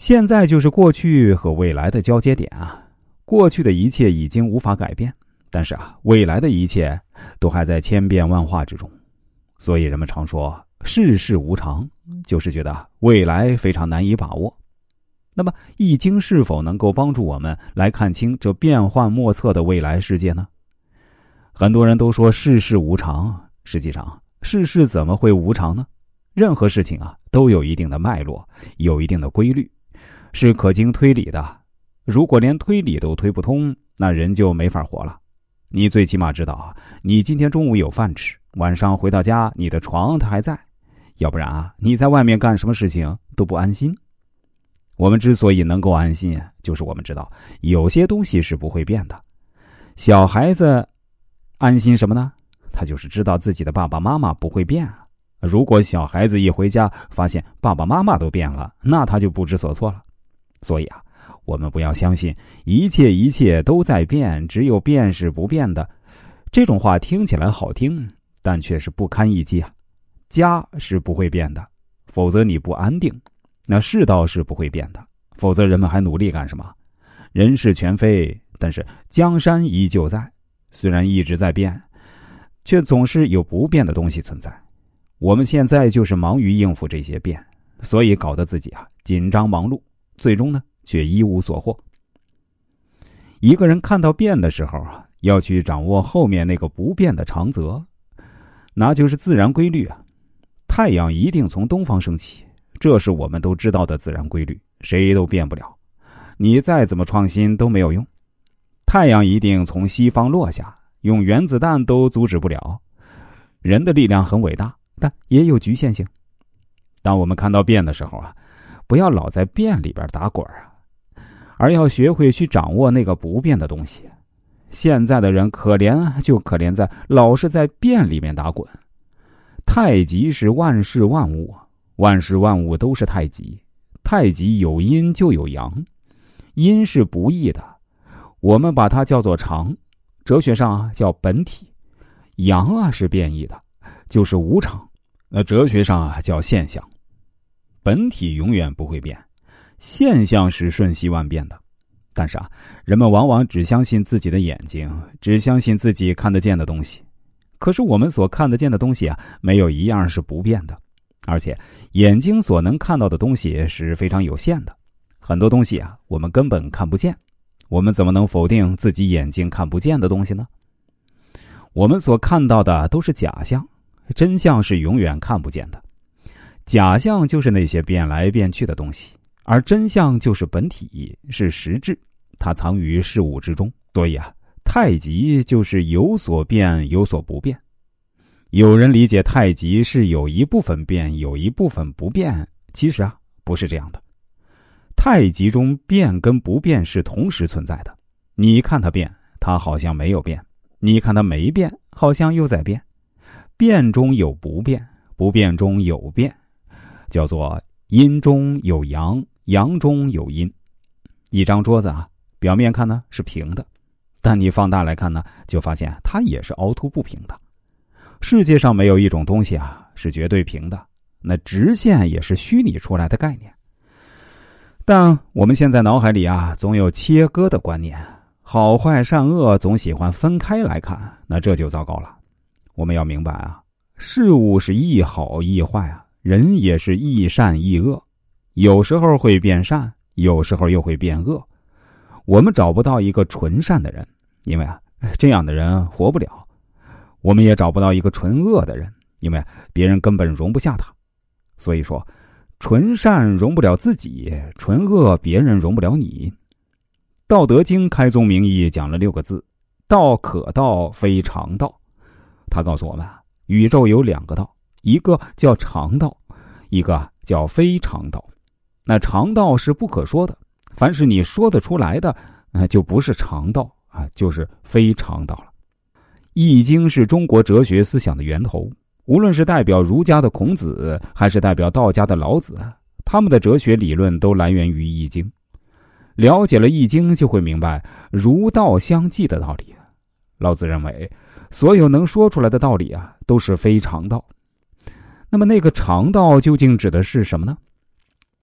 现在就是过去和未来的交接点啊！过去的一切已经无法改变，但是啊，未来的一切都还在千变万化之中。所以人们常说世事无常，就是觉得未来非常难以把握。那么《易经》是否能够帮助我们来看清这变幻莫测的未来世界呢？很多人都说世事无常，实际上世事怎么会无常呢？任何事情啊，都有一定的脉络，有一定的规律。是可经推理的，如果连推理都推不通，那人就没法活了。你最起码知道啊，你今天中午有饭吃，晚上回到家，你的床它还在，要不然啊，你在外面干什么事情都不安心。我们之所以能够安心，就是我们知道有些东西是不会变的。小孩子安心什么呢？他就是知道自己的爸爸妈妈不会变啊。如果小孩子一回家发现爸爸妈妈都变了，那他就不知所措了。所以啊，我们不要相信一切一切都在变，只有变是不变的。这种话听起来好听，但却是不堪一击啊！家是不会变的，否则你不安定；那世道是不会变的，否则人们还努力干什么？人事全非，但是江山依旧在。虽然一直在变，却总是有不变的东西存在。我们现在就是忙于应付这些变，所以搞得自己啊紧张忙碌。最终呢，却一无所获。一个人看到变的时候啊，要去掌握后面那个不变的长则，那就是自然规律啊。太阳一定从东方升起，这是我们都知道的自然规律，谁都变不了。你再怎么创新都没有用。太阳一定从西方落下，用原子弹都阻止不了。人的力量很伟大，但也有局限性。当我们看到变的时候啊。不要老在变里边打滚啊，而要学会去掌握那个不变的东西。现在的人可怜就可怜在老是在变里面打滚。太极是万事万物，万事万物都是太极。太极有阴就有阳，阴是不易的，我们把它叫做常，哲学上叫本体；阳啊是变异的，就是无常，那哲学上啊叫现象。本体永远不会变，现象是瞬息万变的。但是啊，人们往往只相信自己的眼睛，只相信自己看得见的东西。可是我们所看得见的东西啊，没有一样是不变的。而且眼睛所能看到的东西是非常有限的，很多东西啊，我们根本看不见。我们怎么能否定自己眼睛看不见的东西呢？我们所看到的都是假象，真相是永远看不见的。假象就是那些变来变去的东西，而真相就是本体，是实质，它藏于事物之中。所以啊，太极就是有所变，有所不变。有人理解太极是有一部分变，有一部分不变，其实啊，不是这样的。太极中变跟不变是同时存在的。你看它变，它好像没有变；你看它没变，好像又在变。变中有不变，不变中有变。叫做阴中有阳，阳中有阴。一张桌子啊，表面看呢是平的，但你放大来看呢，就发现它也是凹凸不平的。世界上没有一种东西啊是绝对平的，那直线也是虚拟出来的概念。但我们现在脑海里啊，总有切割的观念，好坏善恶总喜欢分开来看，那这就糟糕了。我们要明白啊，事物是亦好亦坏啊。人也是亦善亦恶，有时候会变善，有时候又会变恶。我们找不到一个纯善的人，因为啊，这样的人活不了；我们也找不到一个纯恶的人，因为别人根本容不下他。所以说，纯善容不了自己，纯恶别人容不了你。《道德经》开宗明义讲了六个字：“道可道，非常道。”他告诉我们，宇宙有两个道。一个叫常道，一个叫非常道。那常道是不可说的，凡是你说得出来的，那就不是常道啊，就是非常道了。易经是中国哲学思想的源头，无论是代表儒家的孔子，还是代表道家的老子，他们的哲学理论都来源于易经。了解了易经，就会明白儒道相济的道理。老子认为，所有能说出来的道理啊，都是非常道。那么，那个肠道究竟指的是什么呢？